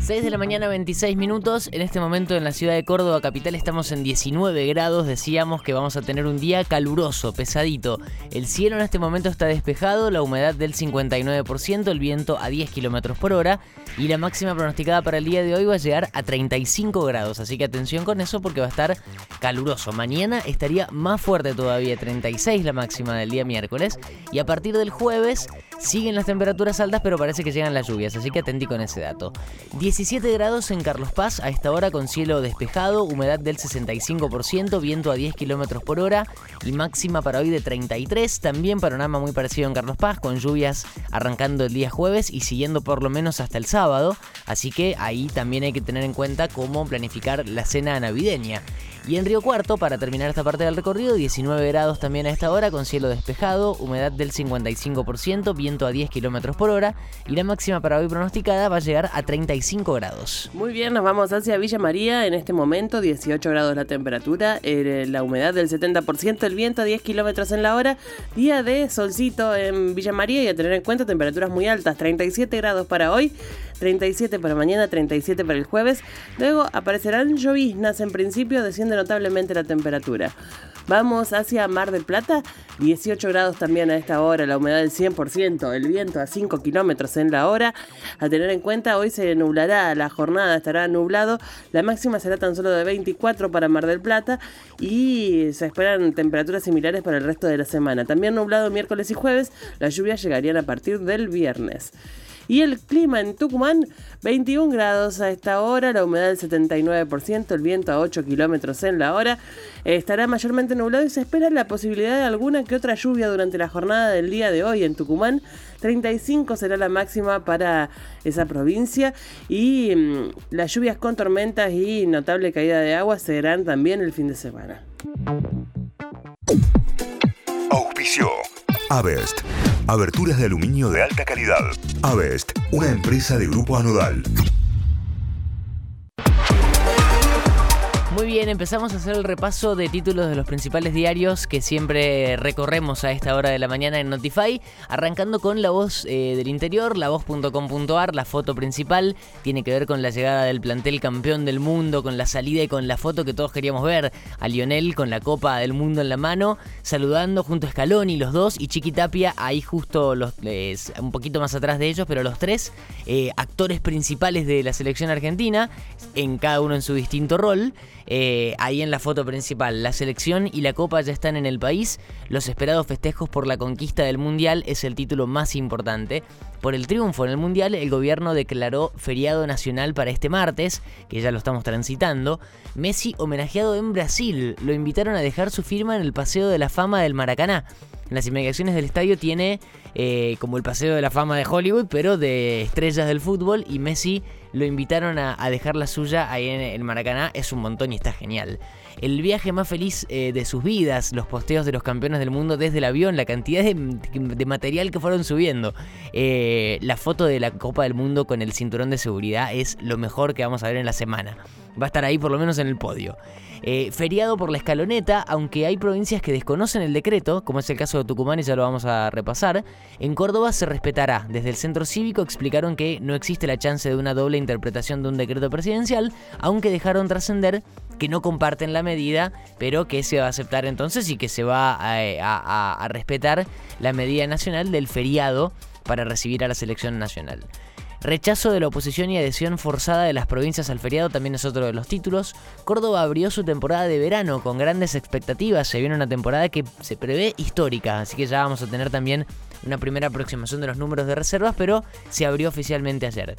6 de la mañana, 26 minutos. En este momento en la ciudad de Córdoba, capital, estamos en 19 grados. Decíamos que vamos a tener un día caluroso, pesadito. El cielo en este momento está despejado, la humedad del 59%, el viento a 10 kilómetros por hora. Y la máxima pronosticada para el día de hoy va a llegar a 35 grados. Así que atención con eso porque va a estar caluroso. Mañana estaría más fuerte todavía, 36 la máxima del día miércoles. Y a partir del jueves siguen las temperaturas altas, pero parece que llegan las lluvias. Así que atendí con ese dato. 17 grados en Carlos Paz a esta hora con cielo despejado, humedad del 65%, viento a 10 kilómetros por hora y máxima para hoy de 33. También panorama muy parecido en Carlos Paz con lluvias arrancando el día jueves y siguiendo por lo menos hasta el sábado. Así que ahí también hay que tener en cuenta cómo planificar la cena navideña. Y en Río Cuarto, para terminar esta parte del recorrido, 19 grados también a esta hora, con cielo despejado, humedad del 55%, viento a 10 kilómetros por hora, y la máxima para hoy pronosticada va a llegar a 35 grados. Muy bien, nos vamos hacia Villa María. En este momento, 18 grados la temperatura, la humedad del 70%, el viento a 10 kilómetros en la hora. Día de solcito en Villa María y a tener en cuenta temperaturas muy altas, 37 grados para hoy. 37 para mañana, 37 para el jueves. Luego aparecerán lloviznas en principio, desciende notablemente la temperatura. Vamos hacia Mar del Plata, 18 grados también a esta hora, la humedad del 100%, el viento a 5 kilómetros en la hora. A tener en cuenta, hoy se nublará la jornada, estará nublado. La máxima será tan solo de 24 para Mar del Plata y se esperan temperaturas similares para el resto de la semana. También nublado miércoles y jueves, las lluvias llegarían a partir del viernes. Y el clima en Tucumán, 21 grados a esta hora, la humedad del 79%, el viento a 8 kilómetros en la hora. Estará mayormente nublado y se espera la posibilidad de alguna que otra lluvia durante la jornada del día de hoy en Tucumán. 35 será la máxima para esa provincia y mm, las lluvias con tormentas y notable caída de agua serán también el fin de semana. Auspicio. Avest. Aberturas de aluminio de alta calidad. Avest, una empresa de grupo anodal. Muy bien, empezamos a hacer el repaso de títulos de los principales diarios que siempre recorremos a esta hora de la mañana en Notify, arrancando con la voz eh, del interior, la voz.com.ar, la foto principal, tiene que ver con la llegada del plantel campeón del mundo, con la salida y con la foto que todos queríamos ver, a Lionel con la Copa del Mundo en la mano, saludando junto a Scaloni los dos y Chiqui Tapia ahí justo los, un poquito más atrás de ellos, pero los tres eh, actores principales de la selección argentina, en cada uno en su distinto rol. Eh, ahí en la foto principal. La selección y la copa ya están en el país. Los esperados festejos por la conquista del Mundial es el título más importante. Por el triunfo en el Mundial, el gobierno declaró feriado nacional para este martes, que ya lo estamos transitando. Messi homenajeado en Brasil. Lo invitaron a dejar su firma en el Paseo de la Fama del Maracaná. En las inmediaciones del estadio tiene eh, como el Paseo de la Fama de Hollywood, pero de estrellas del fútbol y Messi lo invitaron a, dejar la suya ahí en el Maracaná. Es un montón y está genial. El viaje más feliz eh, de sus vidas, los posteos de los campeones del mundo desde el avión, la cantidad de, material que fueron subiendo. Eh, la foto de la Copa del Mundo con el cinturón de seguridad es lo mejor que vamos a ver en la semana. Va a estar ahí por lo menos en el podio. Eh, feriado por la escaloneta, aunque hay provincias que desconocen el decreto, como es el caso de Tucumán y ya lo vamos a repasar, en Córdoba se respetará. Desde el centro cívico explicaron que no existe la chance de una doble interpretación de un decreto presidencial, aunque dejaron trascender que no comparten la medida, pero que se va a aceptar entonces y que se va a, a respetar la medida nacional del feriado para recibir a la selección nacional. Rechazo de la oposición y adhesión forzada de las provincias al feriado también es otro de los títulos. Córdoba abrió su temporada de verano con grandes expectativas. Se viene una temporada que se prevé histórica, así que ya vamos a tener también una primera aproximación de los números de reservas, pero se abrió oficialmente ayer.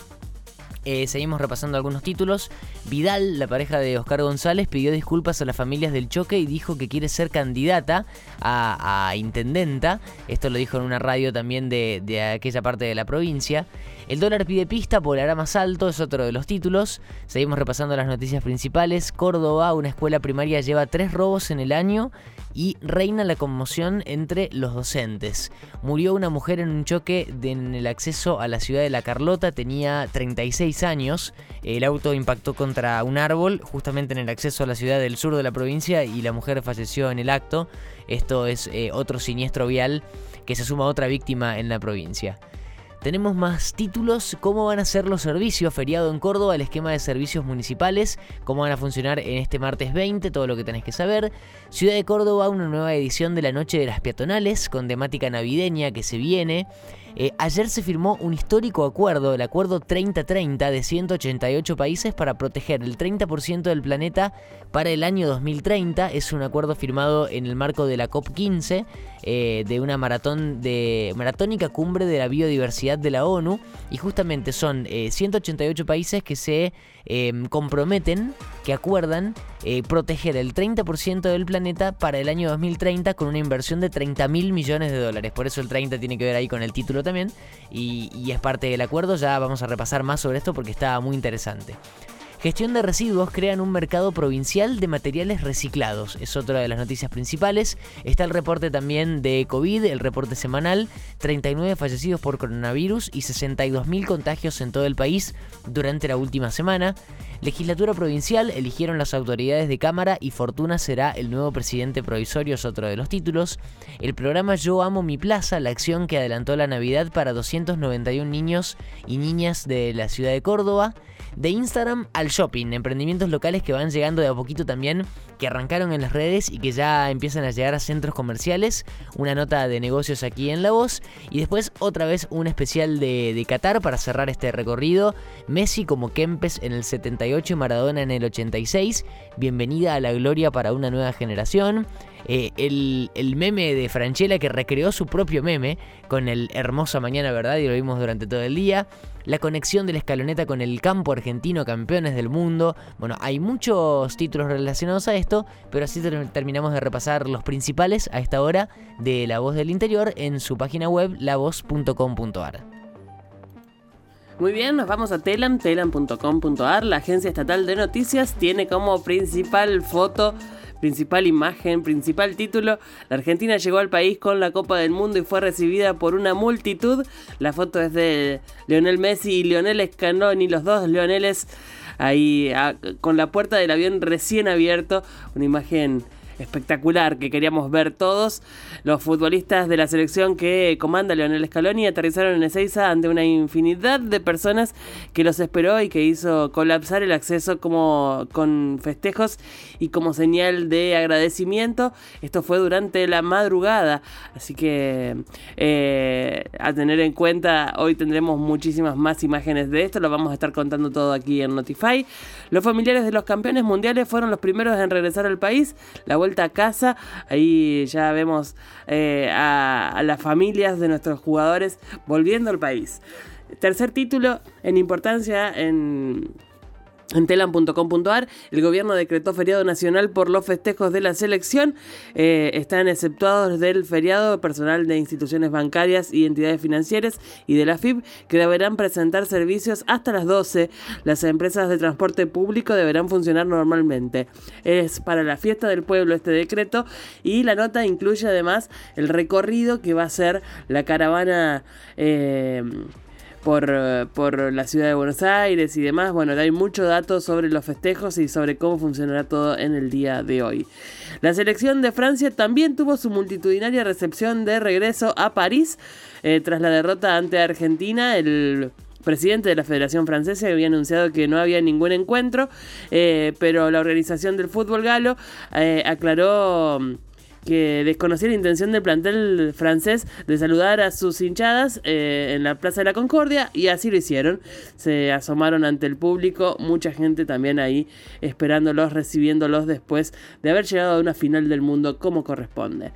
Eh, seguimos repasando algunos títulos. Vidal, la pareja de Oscar González, pidió disculpas a las familias del choque y dijo que quiere ser candidata a, intendenta. Esto lo dijo en una radio también de, aquella parte de la provincia. El dólar pide pista, volará más alto, es otro de los títulos. Seguimos repasando las noticias principales. Córdoba, una escuela primaria, lleva tres robos en el año y reina la conmoción entre los docentes. Murió una mujer en un choque en el acceso a la ciudad de La Carlota, tenía 36 16 años. El auto impactó contra un árbol justamente en el acceso a la ciudad del sur de la provincia y la mujer falleció en el acto. Esto es eh, otro siniestro vial que se suma a otra víctima en la provincia. Tenemos más títulos, cómo van a ser los servicios, feriado en Córdoba, el esquema de servicios municipales, cómo van a funcionar en este martes 20, todo lo que tenés que saber. Ciudad de Córdoba, una nueva edición de la Noche de las Peatonales con temática navideña que se viene. Eh, ayer se firmó un histórico acuerdo, el Acuerdo 3030 de 188 países para proteger el 30% del planeta para el año 2030. Es un acuerdo firmado en el marco de la COP15, eh, de una maratón de maratónica cumbre de la biodiversidad de la ONU. Y justamente son 188 eh, países que se em, comprometen, que acuerdan proteger el 30% del planeta para el año 2030 con una inversión de 30 mil millones de dólares. Por eso el 30 tiene que ver ahí con el título también y es parte del acuerdo. Ya vamos a repasar más sobre esto porque está muy interesante. Gestión de residuos crean un mercado provincial de materiales reciclados. Es otra de las noticias principales. Está el reporte también de COVID, el reporte semanal. 39 fallecidos por coronavirus y 62.000 contagios en todo el país durante la última semana. Legislatura provincial eligieron las autoridades de Cámara y Fortuna será el nuevo presidente provisorio, es otro de los títulos. El programa Yo Amo Mi Plaza, la acción que adelantó la Navidad para 291 niños y niñas de la ciudad de Córdoba. De Instagram al shopping, emprendimientos locales que van llegando de a poquito también, que arrancaron en las redes y que ya empiezan a llegar a centros comerciales, una nota de negocios aquí en La Voz. Y después otra vez un especial de, de Qatar para cerrar este recorrido, Messi como Kempes en el 78 y Maradona en el 86, bienvenida a la gloria para una nueva generación. Eh, el, el, meme de Franchella que recreó su propio meme con el Hermosa Mañana, ¿verdad? Y lo vimos durante todo el día. La conexión de la escaloneta con el campo argentino, campeones del mundo. Bueno, hay muchos títulos relacionados a esto, pero así terminamos de repasar los principales a esta hora de La Voz del Interior en su página web lavoz.com.ar. Muy bien, nos vamos a Telam, telam.com.ar. La agencia estatal de noticias tiene como principal foto Principal imagen, principal título, la Argentina llegó al país con la Copa del Mundo y fue recibida por una multitud. La foto es de Lionel Messi y Lionel Scaloni, los dos Lioneles ahí con la puerta del avión recién abierto. Una imagen espectacular que queríamos ver todos. Los futbolistas de la selección que comanda Leonel Scaloni aterrizaron en Ezeiza ante una infinidad de personas que los esperó y que hizo colapsar el acceso como con festejos y como señal de agradecimiento. Esto fue durante la madrugada, así que eh, a tener en cuenta, hoy tendremos muchísimas más imágenes de esto, lo vamos a estar contando todo aquí en Notify. Los familiares de los campeones mundiales fueron los primeros en regresar al país. La vuelta a casa. Ahí ya vemos eh, a las familias de nuestros jugadores volviendo al país. Tercer título en importancia en en telam.com.ar, el gobierno decretó feriado nacional por los festejos de la selección. Eh, están exceptuados del feriado personal de instituciones bancarias y entidades financieras y de la FIB que deberán presentar servicios hasta las 12. Las empresas de transporte público deberán funcionar normalmente. Es para la fiesta del pueblo este decreto y la nota incluye además el recorrido que va a ser la caravana. Eh, por, por la ciudad de Buenos Aires y demás. Bueno, hay muchos datos sobre los festejos y sobre cómo funcionará todo en el día de hoy. La selección de Francia también tuvo su multitudinaria recepción de regreso a París eh, tras la derrota ante Argentina. El presidente de la Federación Francesa había anunciado que no había ningún encuentro, eh, pero la organización del fútbol galo eh, aclaró que desconocía la intención del plantel francés de saludar a sus hinchadas eh, en la Plaza de la Concordia y así lo hicieron. Se asomaron ante el público, mucha gente también ahí esperándolos, recibiéndolos después de haber llegado a una final del mundo como corresponde.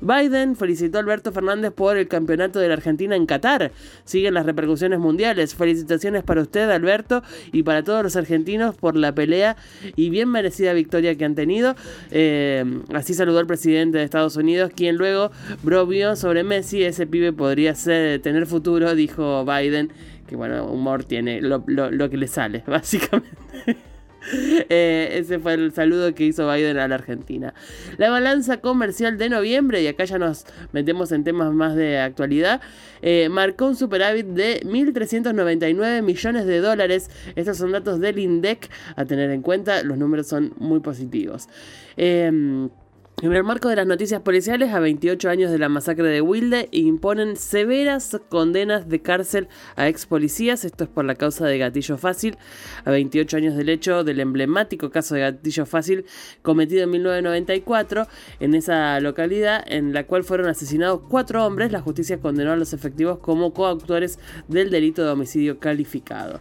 Biden felicitó a Alberto Fernández por el campeonato de la Argentina en Qatar. Siguen las repercusiones mundiales. Felicitaciones para usted, Alberto, y para todos los argentinos por la pelea y bien merecida victoria que han tenido. Eh, así saludó el presidente de Estados Unidos, quien luego brovió sobre Messi, ese pibe podría tener futuro, dijo Biden, que bueno, humor tiene lo, que le sale, básicamente. Eh, ese fue el saludo que hizo Biden a la Argentina. La balanza comercial de noviembre, y acá ya nos metemos en temas más de actualidad, eh, marcó un superávit de 1.399 millones de dólares. Estos son datos del INDEC a tener en cuenta, los números son muy positivos. Eh, en el marco de las noticias policiales, a 28 años de la masacre de Wilde, imponen severas condenas de cárcel a ex policías. Esto es por la causa de Gatillo Fácil. A 28 años del hecho del emblemático caso de Gatillo Fácil cometido en 1994 en esa localidad, en la cual fueron asesinados cuatro hombres, la justicia condenó a los efectivos como coautores del delito de homicidio calificado.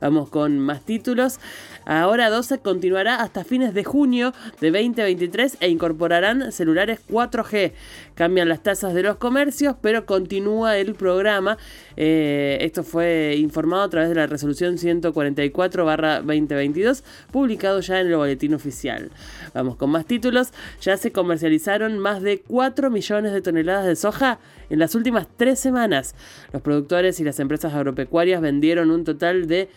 Vamos con más títulos. Ahora 12 continuará hasta fines de junio de 2023 e incorporará celulares 4G. Cambian las tasas de los comercios, pero continúa el programa. Eh, esto fue informado a través de la resolución 144-2022, publicado ya en el boletín oficial. Vamos con más títulos. Ya se comercializaron más de 4 millones de toneladas de soja en las últimas tres semanas. Los productores y las empresas agropecuarias vendieron un total de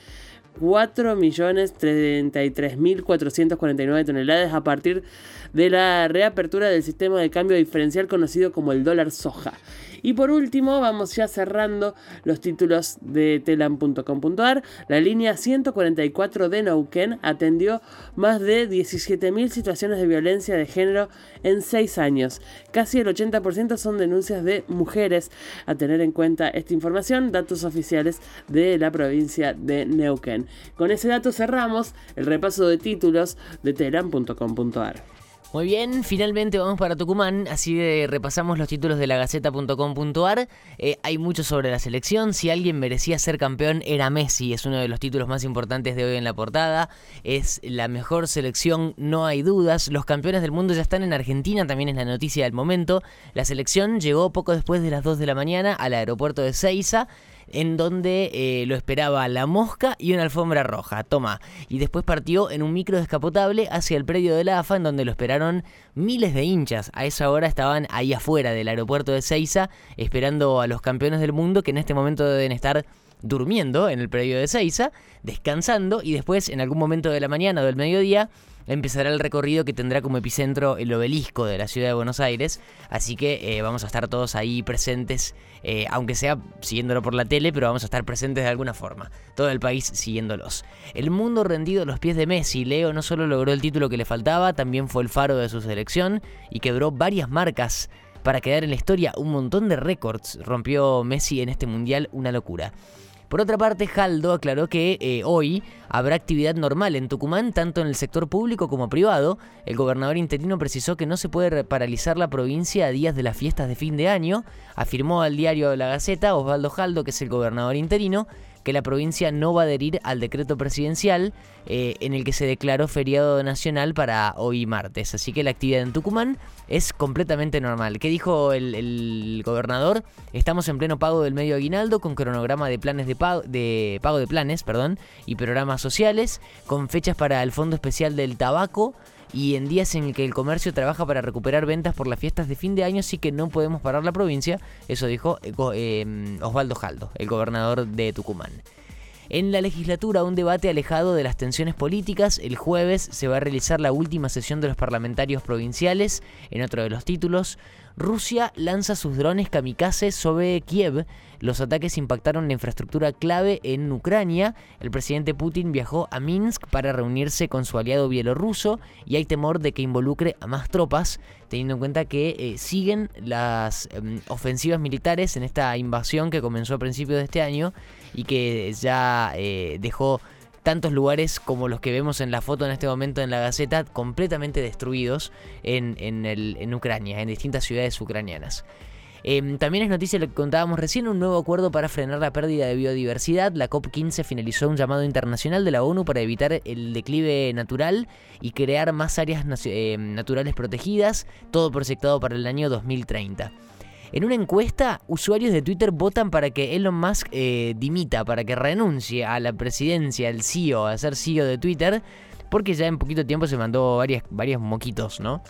4.033.449 toneladas a partir de la reapertura del sistema de cambio diferencial conocido como el dólar soja. Y por último, vamos ya cerrando los títulos de telam.com.ar. La línea 144 de Neuquén atendió más de 17.000 situaciones de violencia de género en 6 años. Casi el 80% son denuncias de mujeres. A tener en cuenta esta información, datos oficiales de la provincia de Neuquén. Con ese dato cerramos el repaso de títulos de telam.com.ar. Muy bien, finalmente vamos para Tucumán, así de repasamos los títulos de la Gaceta.com.ar. Eh, hay mucho sobre la selección, si alguien merecía ser campeón era Messi, es uno de los títulos más importantes de hoy en la portada, es la mejor selección, no hay dudas, los campeones del mundo ya están en Argentina, también es la noticia del momento, la selección llegó poco después de las 2 de la mañana al aeropuerto de Ceiza, en donde eh, lo esperaba la mosca y una alfombra roja. Toma. Y después partió en un micro descapotable hacia el predio de la AFA, en donde lo esperaron miles de hinchas. A esa hora estaban ahí afuera del aeropuerto de Ceiza, esperando a los campeones del mundo, que en este momento deben estar durmiendo en el predio de Ceiza, descansando, y después, en algún momento de la mañana o del mediodía, empezará el recorrido que tendrá como epicentro el obelisco de la ciudad de Buenos Aires. Así que eh, vamos a estar todos ahí presentes, eh, aunque sea siguiéndolo por la tele, pero vamos a estar presentes de alguna forma. Todo el país siguiéndolos. El mundo rendido a los pies de Messi. Leo no solo logró el título que le faltaba, también fue el faro de su selección y quebró varias marcas para quedar en la historia. Un montón de récords rompió Messi en este mundial, una locura. Por otra parte, Jaldo aclaró que eh, hoy habrá actividad normal en Tucumán, tanto en el sector público como privado. El gobernador interino precisó que no se puede paralizar la provincia a días de las fiestas de fin de año. Afirmó al diario La Gaceta Osvaldo Jaldo, que es el gobernador interino, que la provincia no va a adherir al decreto presidencial eh, en el que se declaró feriado nacional para hoy martes. Así que la actividad en Tucumán es completamente normal. ¿Qué dijo el, gobernador? Estamos en pleno pago del medio aguinaldo con cronograma de planes de pago de, pago de planes perdón, y programas sociales, con fechas para el Fondo Especial del Tabaco y en días en el que el comercio trabaja para recuperar ventas por las fiestas de fin de año, sí que no podemos parar la provincia. Eso dijo eh, eh, Osvaldo Jaldo, el gobernador de Tucumán. En la legislatura, un debate alejado de las tensiones políticas. El jueves se va a realizar la última sesión de los parlamentarios provinciales. En otro de los títulos, Rusia lanza sus drones kamikaze sobre Kiev. Los ataques impactaron la infraestructura clave en Ucrania. El presidente Putin viajó a Minsk para reunirse con su aliado bielorruso y hay temor de que involucre a más tropas, teniendo en cuenta que eh, siguen las em, ofensivas militares en esta invasión que comenzó a principios de este año y que ya eh, dejó tantos lugares como los que vemos en la foto en este momento en la Gaceta, completamente destruidos en, en, Ucrania, en distintas ciudades ucranianas. Em, también es noticia lo que contábamos recién, un nuevo acuerdo para frenar la pérdida de biodiversidad. La COP15 finalizó un llamado internacional de la ONU para evitar el declive natural y crear más áreas em, naturales protegidas, todo proyectado para el año 2030. En una encuesta, usuarios de Twitter votan para que Elon Musk eh, dimita, para que renuncie a la presidencia, al CEO, a ser CEO de Twitter, porque ya en poquito tiempo se mandó varias, varios moquitos, ¿no?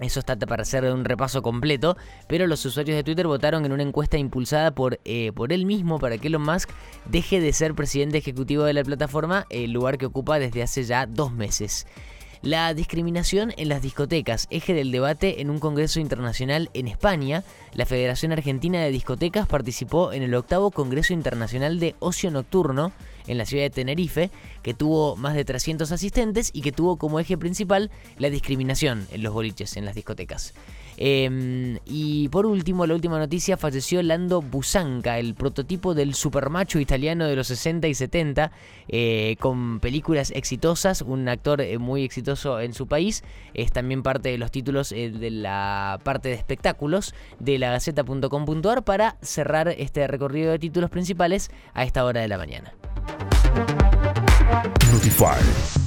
Eso está para hacer un repaso completo, pero los usuarios de Twitter votaron en una encuesta impulsada por, eh, por él mismo para que Elon Musk deje de ser presidente ejecutivo de la plataforma, el lugar que ocupa desde hace ya dos meses. La discriminación en las discotecas, eje del debate en un congreso internacional en España. La Federación Argentina de Discotecas participó en el octavo Congreso Internacional de Ocio Nocturno en la ciudad de Tenerife, que tuvo más de 300 asistentes y que tuvo como eje principal la discriminación en los boliches, en las discotecas. Em, y por último, la última noticia, falleció Lando Busanca, el prototipo del supermacho italiano de los 60 y 70, eh, con películas exitosas, un actor eh, muy exitoso en su país, es también parte de los títulos eh, de la parte de espectáculos de la Gaceta.com.ar para cerrar este recorrido de títulos principales a esta hora de la mañana. Notify.